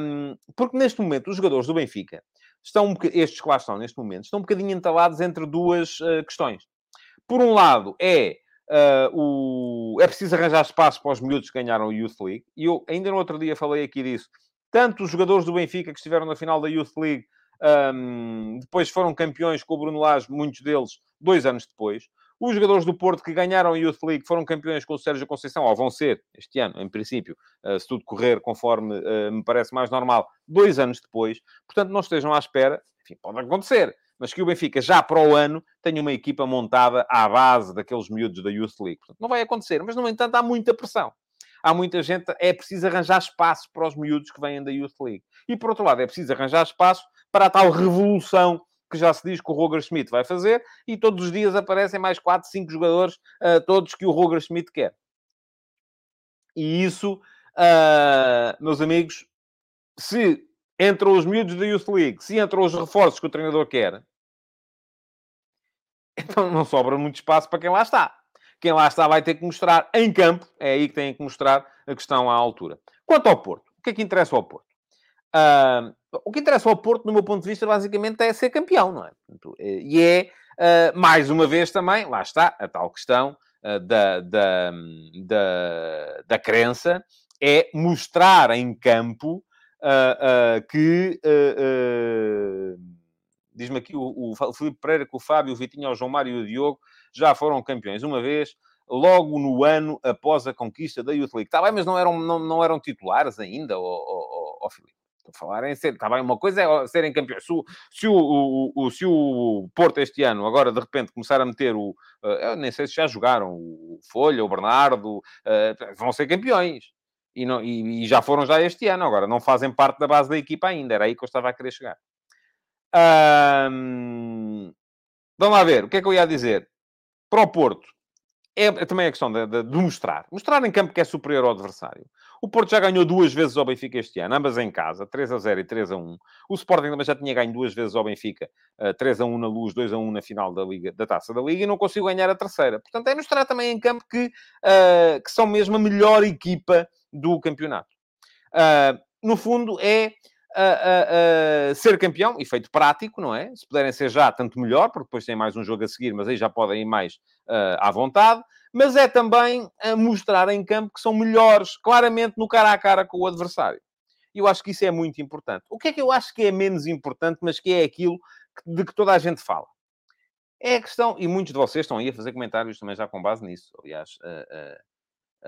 Um, porque neste momento, os jogadores do Benfica, estão, estes que lá estão neste momento, estão um bocadinho entalados entre duas uh, questões. Por um lado, é... Uh, o... É preciso arranjar espaço para os miúdos que ganharam o Youth League. E eu ainda no outro dia falei aqui disso tanto os jogadores do Benfica que estiveram na final da Youth League um, depois foram campeões com o Bruno Lage, muitos deles dois anos depois. Os jogadores do Porto que ganharam a Youth League foram campeões com o Sérgio Conceição, ou vão ser este ano, em princípio, uh, se tudo correr conforme uh, me parece mais normal, dois anos depois. Portanto, não estejam à espera, enfim, pode acontecer, mas que o Benfica já para o ano tenha uma equipa montada à base daqueles miúdos da Youth League. Portanto, não vai acontecer, mas no entanto há muita pressão há muita gente, é preciso arranjar espaço para os miúdos que vêm da Youth League. E por outro lado, é preciso arranjar espaço para a tal revolução que já se diz que o Roger Schmidt vai fazer, e todos os dias aparecem mais 4, 5 jogadores, uh, todos que o Roger Schmidt quer. E isso, uh, meus amigos, se entram os miúdos da Youth League, se entram os reforços que o treinador quer, então não sobra muito espaço para quem lá está. Quem lá está vai ter que mostrar em campo, é aí que tem que mostrar a questão à altura. Quanto ao Porto, o que é que interessa ao Porto? Uh, o que interessa ao Porto, do meu ponto de vista, basicamente é ser campeão, não é? Eh, e é, uh, mais uma vez também, lá está, a tal questão uh, da, da, da, da crença, é mostrar em campo que diz-me aqui o, o Filipe Pereira que o Fábio, o Vitinho, o João Mário e o Diogo já foram campeões uma vez, logo no ano após a conquista da Youth League. Está bem, mas não eram, não, não eram titulares ainda, ó oh, oh, Filipe. Estou a falar em ser, está bem, uma coisa é serem campeões. Se o, se o, o, o, se o Porto este ano, agora de repente, começar a meter o. Uh, eu nem sei se já jogaram, o Folha, o Bernardo, uh, vão ser campeões. E, não, e, e, já foram já este ano, agora não fazem parte da base da equipa ainda, era aí que eu estava a querer chegar. Um, vamos lá ver, o que é que eu ia dizer? Para o Porto, é, é também a questão de, de, de, mostrar. Mostrar em campo que é superior ao adversário. O Porto já ganhou duas vezes ao Benfica este ano, ambas em casa, 3 a 0 e 3 a 1. O Sporting também já tinha ganho duas vezes ao Benfica, 3 a 1 na Luz, 2 a 1 na final da, Liga, da Taça da Liga, e não conseguiu ganhar a terceira. Portanto, é mostrar também em campo que, uh, que são mesmo a melhor equipa do campeonato. Uh, no fundo, é a, a, a, ser campeão, efeito prático, não é? Se puderem ser já, tanto melhor, porque depois tem mais um jogo a seguir, mas aí já podem ir mais uh, à vontade. Mas é também a mostrar em campo que são melhores, claramente, no cara a cara com o adversário. E eu acho que isso é muito importante. O que é que eu acho que é menos importante, mas que é aquilo de que toda a gente fala? É a questão, e muitos de vocês estão aí a fazer comentários também já com base nisso, aliás, uh,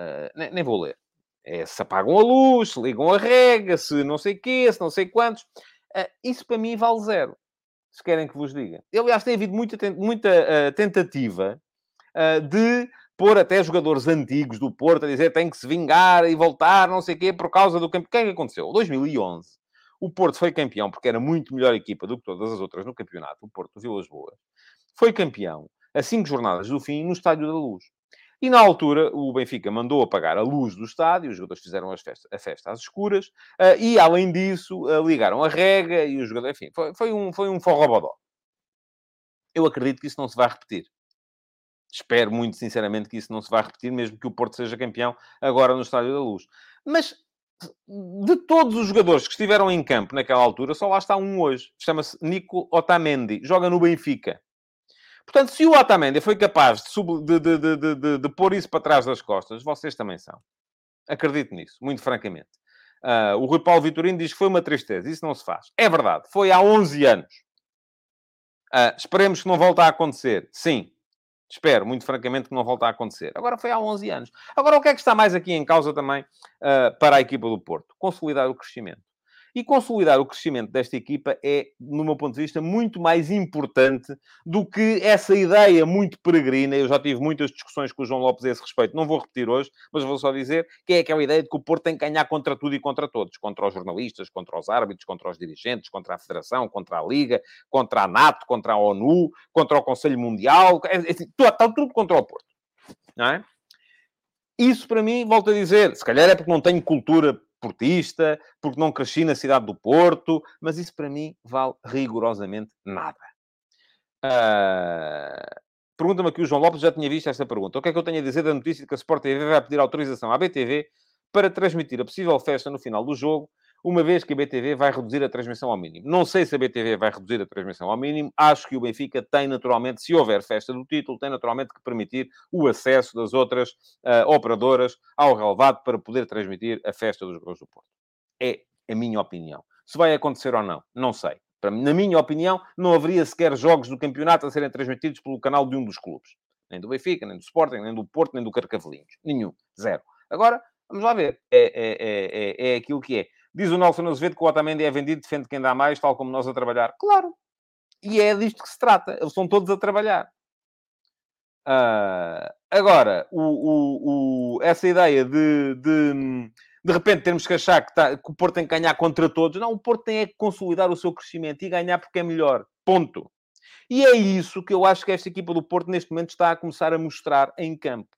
uh, nem, nem vou ler. É, se apagam a luz, se ligam a rega, se não sei quê, se não sei quantos. Uh, isso para mim vale zero. Se querem que vos diga. Eu, aliás, tem havido muita, muita uh, tentativa uh, de pôr até jogadores antigos do Porto a dizer tem que se vingar e voltar, não sei o quê, por causa do campo. O que é que aconteceu? 2011, o Porto foi campeão porque era muito melhor equipa do que todas as outras no campeonato, o Porto Vilas Boas. Foi campeão a cinco jornadas do fim, no Estádio da Luz. E na altura, o Benfica mandou apagar a luz do estádio, os jogadores fizeram festa, a festa às escuras, uh, e além disso, uh, ligaram a rega e os jogadores, enfim, foi, foi um, foi um forrobodó. Eu acredito que isso não se vai repetir. Espero muito sinceramente que isso não se vai repetir, mesmo que o Porto seja campeão agora no Estádio da Luz. Mas de todos os jogadores que estiveram em campo naquela altura, só lá está um hoje. Chama-se Nico Otamendi. Joga no Benfica. Portanto, se o Otamendi foi capaz de, de, de, de, pôr isso para trás das costas, vocês também são. Acredito nisso, muito francamente. Uh, o Rui Paulo Vitorino diz que foi uma tristeza. Isso não se faz. É verdade. Foi há 11 anos. Uh, esperemos que não volte a acontecer. Sim. Espero, muito francamente, que não volte a acontecer. Agora foi há 11 anos. Agora, o que é que está mais aqui em causa também uh, para a equipa do Porto? Consolidar o crescimento. E consolidar o crescimento desta equipa é, no meu ponto de vista, muito mais importante do que essa ideia muito peregrina. Eu já tive muitas discussões com o João Lopes a esse respeito, não vou repetir hoje, mas vou só dizer que é aquela ideia de que o Porto tem que ganhar contra tudo e contra todos: contra os jornalistas, contra os árbitros, contra os dirigentes, contra a Federação, contra a Liga, contra a NATO, contra a ONU, contra o Conselho Mundial, é, é, está tudo contra o Porto. Não é? Isso, para mim, volto a dizer, se calhar é porque não tenho cultura portista, porque não cresci na cidade do Porto, mas isso para mim vale rigorosamente nada. Uh... Pergunta-me aqui o João Lopes, já tinha visto esta pergunta. O que é que eu tenho a dizer da notícia de que a Sport TV vai pedir autorização à BTV para transmitir a possível festa no final do jogo uma vez que a BTV vai reduzir a transmissão ao mínimo. Não sei se a BTV vai reduzir a transmissão ao mínimo. Acho que o Benfica tem naturalmente, se houver festa do título, tem naturalmente que permitir o acesso das outras uh, operadoras ao relevado para poder transmitir a festa dos Gols do Porto. É a minha opinião. Se vai acontecer ou não, não sei. Na minha opinião, não haveria sequer jogos do campeonato a serem transmitidos pelo canal de um dos clubes. Nem do Benfica, nem do Sporting, nem do Porto, nem do Carcavelinhos. Nenhum. Zero. Agora, vamos lá ver. É, é, é, é, é aquilo que é. Diz o Nelson Azevedo que o Otamendi é vendido, defende quem dá mais, tal como nós a trabalhar. Claro. E é disto que se trata. Eles estão todos a trabalhar. Uh, agora, o, o, o, essa ideia de, de, de repente termos que achar que, tá, que, o Porto tem que ganhar contra todos. Não, o Porto tem é que consolidar o seu crescimento e ganhar porque é melhor. Ponto. E é isso que eu acho que esta equipa do Porto neste momento está a começar a mostrar em campo.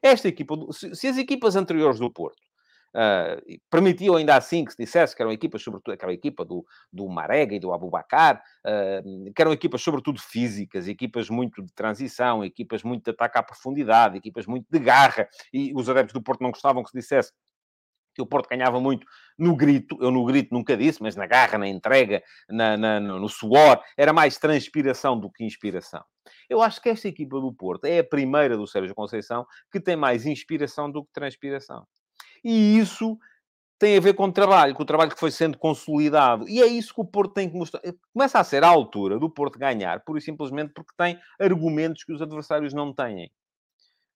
Esta equipa, se, se as equipas anteriores do Porto Uh, permitiu ainda assim que se dissesse que eram equipas, sobretudo aquela equipa do, do Marega e do Abubacar, uh, que eram equipas sobretudo físicas, equipas muito de transição, equipas muito de ataque à profundidade, equipas muito de garra, e os adeptos do Porto não gostavam que se dissesse que o Porto ganhava muito no grito, eu no grito nunca disse, mas na garra, na entrega, na, na, no suor, era mais transpiração do que inspiração. Eu acho que esta equipa do Porto é a primeira do Sérgio Conceição que tem mais inspiração do que transpiração. E isso tem a ver com o trabalho, com o trabalho que foi sendo consolidado. E é isso que o Porto tem que mostrar. Eh, começa a ser a altura do Porto ganhar, pura e simplesmente porque tem argumentos que os adversários não têm.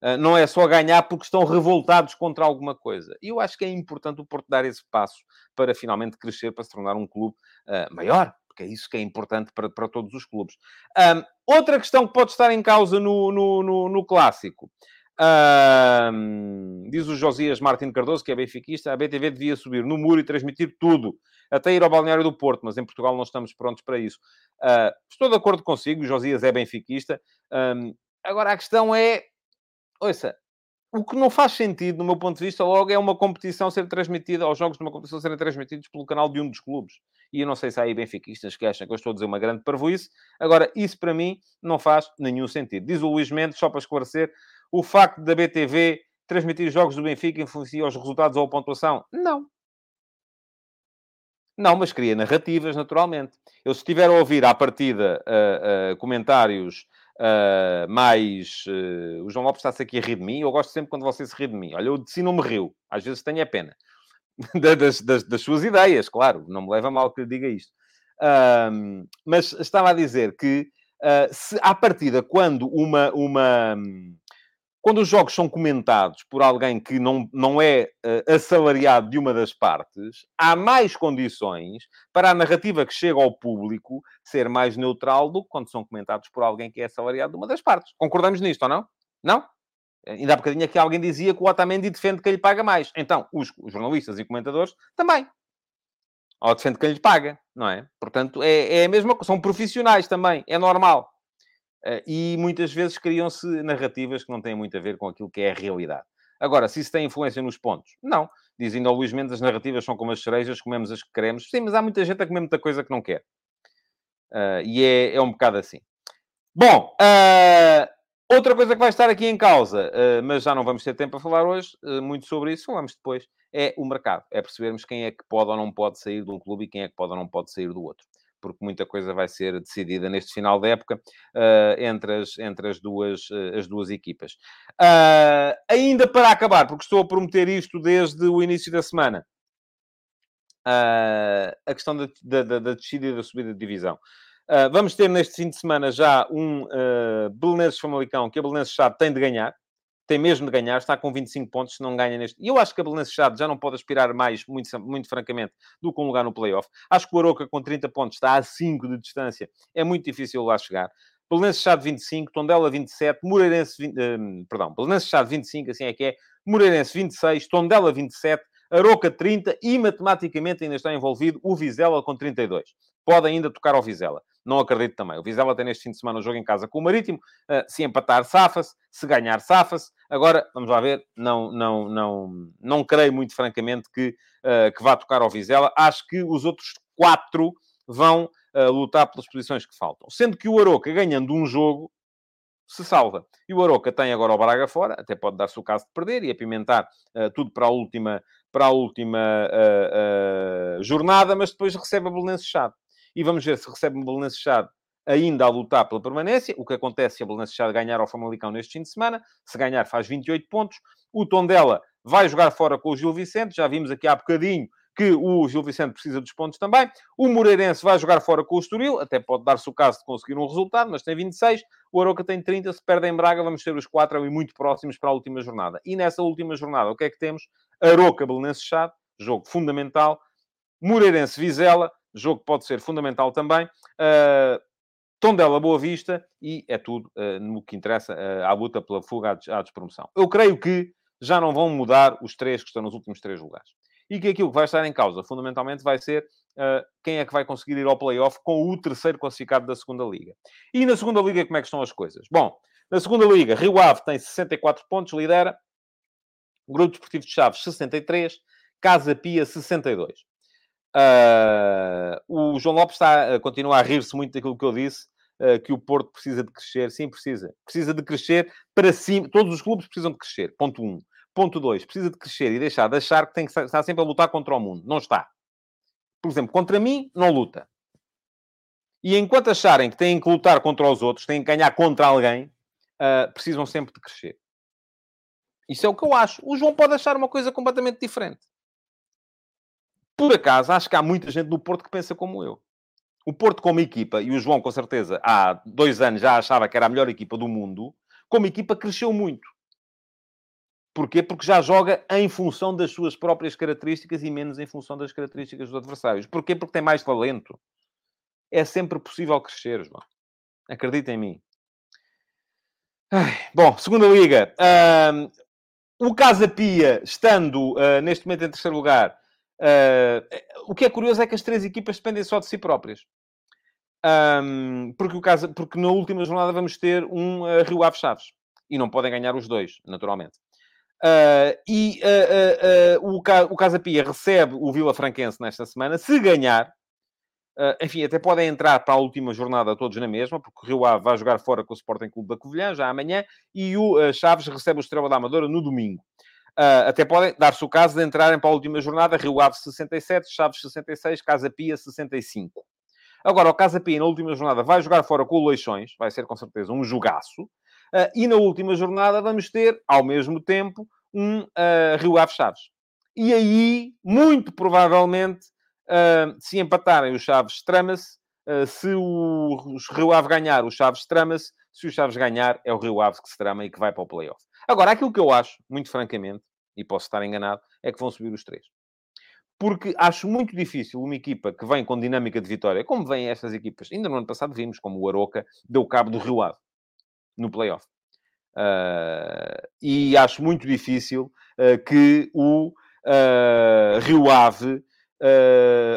Uh, não é só ganhar porque estão revoltados contra alguma coisa. E eu acho que é importante o Porto dar esse passo para finalmente crescer, para se tornar um clube uh, maior, porque é isso que é importante para, para todos os clubes. Outra questão que pode estar em causa no, no, no, no clássico diz o Josias Martin Cardoso, que é benfiquista, a BTV devia subir no muro e transmitir tudo, até ir ao balneário do Porto, mas em Portugal não estamos prontos para isso. Uh, estou de acordo consigo, o Josias é benfiquista. Um, agora, a questão é... Ouça, o que não faz sentido, do meu ponto de vista, logo é uma competição ser transmitida, aos jogos de uma competição serem transmitidos pelo canal de um dos clubes. E eu não sei se há aí benfiquistas que acham que eu estou a dizer uma grande parvoíce. Agora, isso para mim não faz nenhum sentido. Diz o Luís Mendes, só para esclarecer, o facto da BTV transmitir jogos do Benfica influencia os resultados ou a pontuação? Não. Não, mas cria narrativas, naturalmente. Eu, se estiver a ouvir à partida uh, uh, comentários uh, mais. o João Lopes está-se aqui a rir de mim. Eu gosto sempre quando você se ri de mim. Olha, eu de si não me rio. Às vezes tenho a pena. das, das, das, suas ideias, claro. Não me leva mal que lhe diga isto. mas estava a dizer que, se à partida, quando uma. uma quando os jogos são comentados por alguém que não, não é uh, assalariado de uma das partes, há mais condições para a narrativa que chega ao público ser mais neutral do que quando são comentados por alguém que é assalariado de uma das partes. Concordamos nisto ou não? Não? Ainda há bocadinho aqui alguém dizia que o Otamendi defende quem lhe paga mais. Então, os, jornalistas e comentadores também. Ou defende quem lhe paga, não é? Portanto, é, é a mesma coisa. São profissionais também. É normal. E muitas vezes criam-se narrativas que não têm muito a ver com aquilo que é a realidade. Agora, se isso tem influência nos pontos? Não. Dizendo ao Luís Mendes, as narrativas são como as cerejas, comemos as que queremos. Sim, mas há muita gente a comer muita coisa que não quer. Uh, e é, é um bocado assim. Bom, uh, outra coisa que vai estar aqui em causa, uh, mas já não vamos ter tempo a falar hoje muito sobre isso, falamos depois, é o mercado. É percebermos quem é que pode ou não pode sair de um clube e quem é que pode ou não pode sair do outro porque muita coisa vai ser decidida neste final da época uh, entre, as, entre as, duas, uh, as duas equipas. Uh, ainda para acabar, porque estou a prometer isto desde o início da semana, a questão da, da, da, descida e da subida de divisão. vamos ter neste fim de semana já um uh, Belenenses Famalicão, que a Belenenses Chade tem de ganhar tem mesmo de ganhar, está com 25 pontos, se não ganha neste. E eu acho que a Belenenses já não pode aspirar mais, muito, muito francamente, do que um lugar no playoff. Acho que o Aroca, com 30 pontos, está a 5 de distância. É muito difícil lá chegar. Belenenses Chade 25, Tondela 27, Moreirense... 20, uh, perdão, Belenenses Chade 25, assim é que é. Moreirense 26, Tondela 27, Aroca 30 e, matematicamente, ainda está envolvido o Vizela com 32. Pode ainda tocar ao Vizela não acredito também. O Vizela tem neste fim de semana um jogo em casa com o Marítimo. Uh, se empatar, safa-se. Se ganhar, safa-se. Agora, vamos lá ver. Não, não, não, não creio muito, francamente, que, uh, que vá tocar ao Vizela. Acho que os outros quatro vão uh, lutar pelas posições que faltam. Sendo que o Aroca, ganhando um jogo, se salva. E o Aroca tem agora o Braga fora, até pode dar-se o caso de perder e apimentar uh, tudo para a última, para a última uh, uh, jornada, mas depois recebe a Belenenses Chade e vamos ver se recebe um Belenenses Chade ainda a lutar pela permanência. O que acontece se a Belenenses Chade ganhar ao Famalicão neste fim de semana. Se ganhar, faz 28 pontos. O Tondela vai jogar fora com o Gil Vicente. Já vimos aqui há bocadinho que o Gil Vicente precisa dos pontos também. O Moreirense vai jogar fora com o Estoril. Até pode dar-se o caso de conseguir um resultado, mas tem 26. O Aroca tem 30. Se perde em Braga, vamos ter os quatro ali muito próximos para a última jornada. E nessa última jornada, o que é que temos? Aroca, Belenenses Chade. Jogo fundamental. Moreirense, Vizela jogo que pode ser fundamental também. Uh, Tondela Boa Vista e é tudo uh, no que interessa uh, à luta pela fuga à, à despromoção. Eu creio que já não vão mudar os três que estão nos últimos três lugares. E que aquilo que vai estar em causa, fundamentalmente, vai ser uh, quem é que vai conseguir ir ao play-off com o terceiro classificado da segunda Liga. E na segunda Liga, como é que estão as coisas? Bom, na segunda Liga, Rio Ave tem 64 pontos, lidera. Grupo Desportivo de Chaves, 63. Casa Pia, 62. Uh, o João Lopes está, continua a rir-se muito daquilo que eu disse, uh, que o Porto precisa de crescer. Sim, precisa. Precisa de crescer para cima. Todos os clubes precisam de crescer. Ponto 1. Um. Ponto 2. Precisa de crescer e deixar de achar que tem que estar sempre a lutar contra o mundo. Não está. Por exemplo, contra mim, não luta. E enquanto acharem que têm que lutar contra os outros, têm que ganhar contra alguém, uh, precisam sempre de crescer. Isso é o que eu acho. O João pode achar uma coisa completamente diferente por acaso, acho que há muita gente no Porto que pensa como eu. O Porto, como equipa, e o João, com certeza, há dois anos já achava que era a melhor equipa do mundo, como equipa cresceu muito. Porquê? Porque já joga em função das suas próprias características e menos em função das características dos adversários. Porquê? Porque tem mais talento. É sempre possível crescer, João. Acredita em mim. Ai, bom, segunda liga. Um, o Casa Pia, estando uh, neste momento em terceiro lugar, Uh, o que é curioso é que as três equipas dependem só de si próprias. Um, porque, o caso, porque na última jornada vamos ter um uh, Rio Ave Chaves. E não podem ganhar os dois, naturalmente. Uh, e o, o Casa Pia recebe o Vila Franquense nesta semana. Se ganhar, enfim, até podem entrar para a última jornada todos na mesma, porque o Rio Ave vai jogar fora com o Sporting Clube da Covilhã, já amanhã, e o Chaves recebe o Estrela da Amadora no domingo. Uh, até podem dar-se o caso de entrarem para a última jornada, Rio Ave 67, Chaves 66, Casa Pia 65. Agora, o Casa Pia, na última jornada, vai jogar fora com o Leixões, vai ser com certeza um jogaço, uh, e na última jornada vamos ter, ao mesmo tempo, um uh, Rio Ave Chaves. E aí, muito provavelmente, se empatarem, os Chaves trama-se, se o, o Rio Ave ganhar, o Chaves trama-se, se o Chaves ganhar, é o Rio Ave que se trama e que vai para o playoff. Agora, aquilo que eu acho, muito francamente, e posso estar enganado, é que vão subir os três. Porque acho muito difícil uma equipa que vem com dinâmica de vitória, como vêm estas equipas. Ainda no ano passado vimos como o Aroca deu cabo do Rio Ave no playoff. Uh, e acho muito difícil uh, que o uh, Rio Ave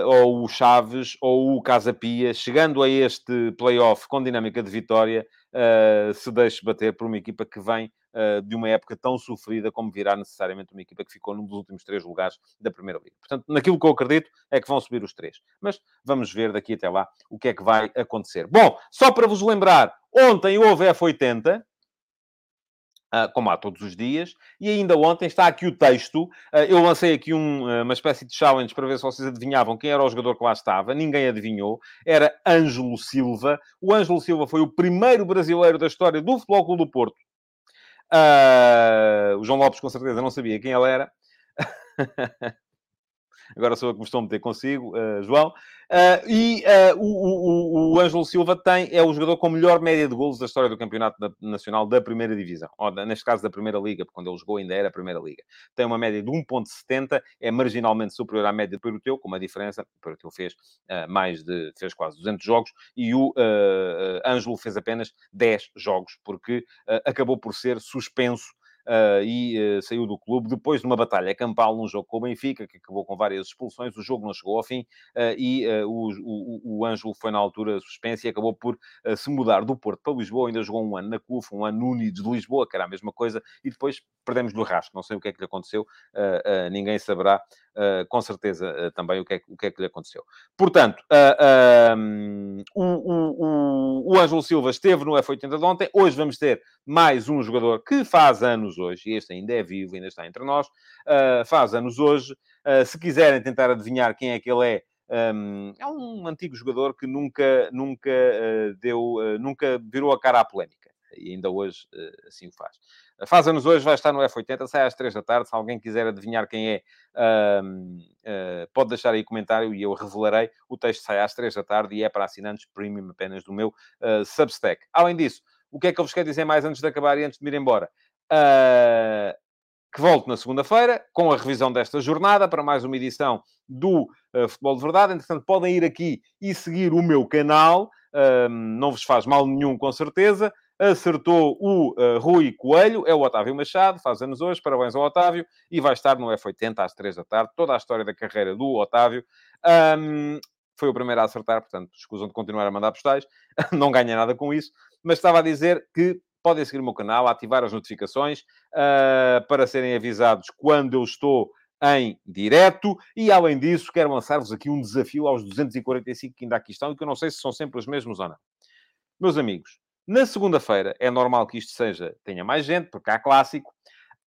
ou o Chaves ou o Casa Pia, chegando a este playoff com dinâmica de vitória, uh, se deixe bater por uma equipa que vem uh, de uma época tão sofrida como virá necessariamente uma equipa que ficou num dos últimos três lugares da Primeira Liga. Portanto, naquilo que eu acredito é que vão subir os três. Mas vamos ver daqui até lá o que é que vai acontecer. Bom, só para vos lembrar, ontem houve F80, Uh, como há todos os dias. E ainda ontem está aqui o texto. Uh, eu lancei aqui um, uh, uma espécie de challenge para ver se vocês adivinhavam quem era o jogador que lá estava. Ninguém adivinhou. Era Ângelo Silva. O Ângelo Silva foi o primeiro brasileiro da história do Futebol Clube do Porto. o João Lopes, com certeza, não sabia quem ele era. Agora sou eu que me estou a meter consigo, João. Uh, e uh, o, o, o Ângelo Silva tem, é o jogador com melhor média de golos da história do Campeonato Nacional da Primeira Divisão. Ou, neste caso, da Primeira Liga, porque quando ele jogou ainda era a Primeira Liga. Tem uma média de 1.70, é marginalmente superior à média do Peruteu, com uma diferença. O Peruteu fez uh, mais de... fez quase 200 jogos e o Ângelo fez apenas 10 jogos, porque acabou por ser suspenso uh, e uh, saiu do clube depois de uma batalha campal num jogo com o Benfica, que acabou com várias expulsões. O jogo não chegou ao fim uh, e o, o, o Ângelo foi na altura suspenso e acabou por se mudar do Porto para Lisboa. Ainda jogou um ano na CUF, um ano no Unidos de Lisboa, que era a mesma coisa, e depois perdemos-lhe o rasgo. Não sei o que é que lhe aconteceu, ninguém saberá. Uh, com certeza uh, também o que, é, o que é que lhe aconteceu. Portanto, uh, um, o, o, o, Ângelo Silva esteve no F80 de ontem. Hoje vamos ter mais um jogador que faz anos hoje, e este ainda é vivo, ainda está entre nós, faz anos hoje. se quiserem tentar adivinhar quem é que ele é, um, é um antigo jogador que nunca, nunca deu, nunca virou a cara à polémica. E ainda hoje assim o faz. Faz anos hoje, vai estar no F80, sai às 3 da tarde. Se alguém quiser adivinhar quem é, uh, uh, pode deixar aí comentário e eu revelarei. O texto sai às 3 da tarde e é para assinantes premium apenas do meu uh, Substack. Além disso, o que é que eu vos quero dizer mais antes de acabar e antes de me ir embora? que volto na segunda-feira com a revisão desta jornada para mais uma edição do Futebol de Verdade. Entretanto, podem ir aqui e seguir o meu canal. não vos faz mal nenhum, com certeza acertou o uh, Rui Coelho, é o Otávio Machado, faz anos hoje, parabéns ao Otávio, e vai estar no F80 às 3 da tarde, toda a história da carreira do Otávio. Um, foi o primeiro a acertar, portanto, escusam de continuar a mandar postais, não ganha nada com isso, mas estava a dizer que podem seguir o meu canal, ativar as notificações uh, para serem avisados quando eu estou em direto. E, além disso, quero lançar-vos aqui um desafio aos 245 que ainda aqui estão e que eu não sei se são sempre os mesmos ou não. Meus amigos, na segunda-feira é normal que isto seja, tenha mais gente, porque há clássico.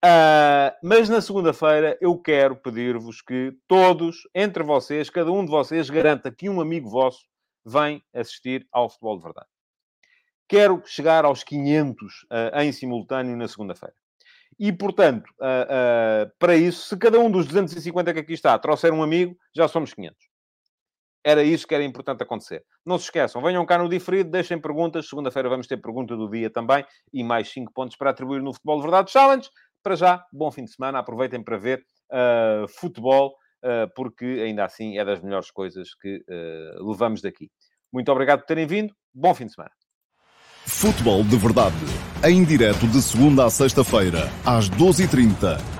Uh, mas na segunda-feira eu quero pedir-vos que todos, entre vocês, cada um de vocês, garanta que um amigo vosso vem assistir ao futebol de verdade. Quero chegar aos 500 uh, ah, em simultâneo na segunda-feira. E, portanto, uh, para isso, se cada um dos 250 que aqui está trouxer um amigo, já somos 500. Era isso que era importante acontecer. Não se esqueçam, venham cá no diferido, deixem perguntas. Segunda-feira vamos ter pergunta do dia também e mais 5 pontos para atribuir no Futebol Verdade Challenge. Para já, bom fim de semana. Aproveitem para ver uh, futebol, uh, porque ainda assim é das melhores coisas que uh, levamos daqui. Muito obrigado por terem vindo. Bom fim de semana. Futebol de Verdade. Em direto de segunda a sexta-feira, às 12h30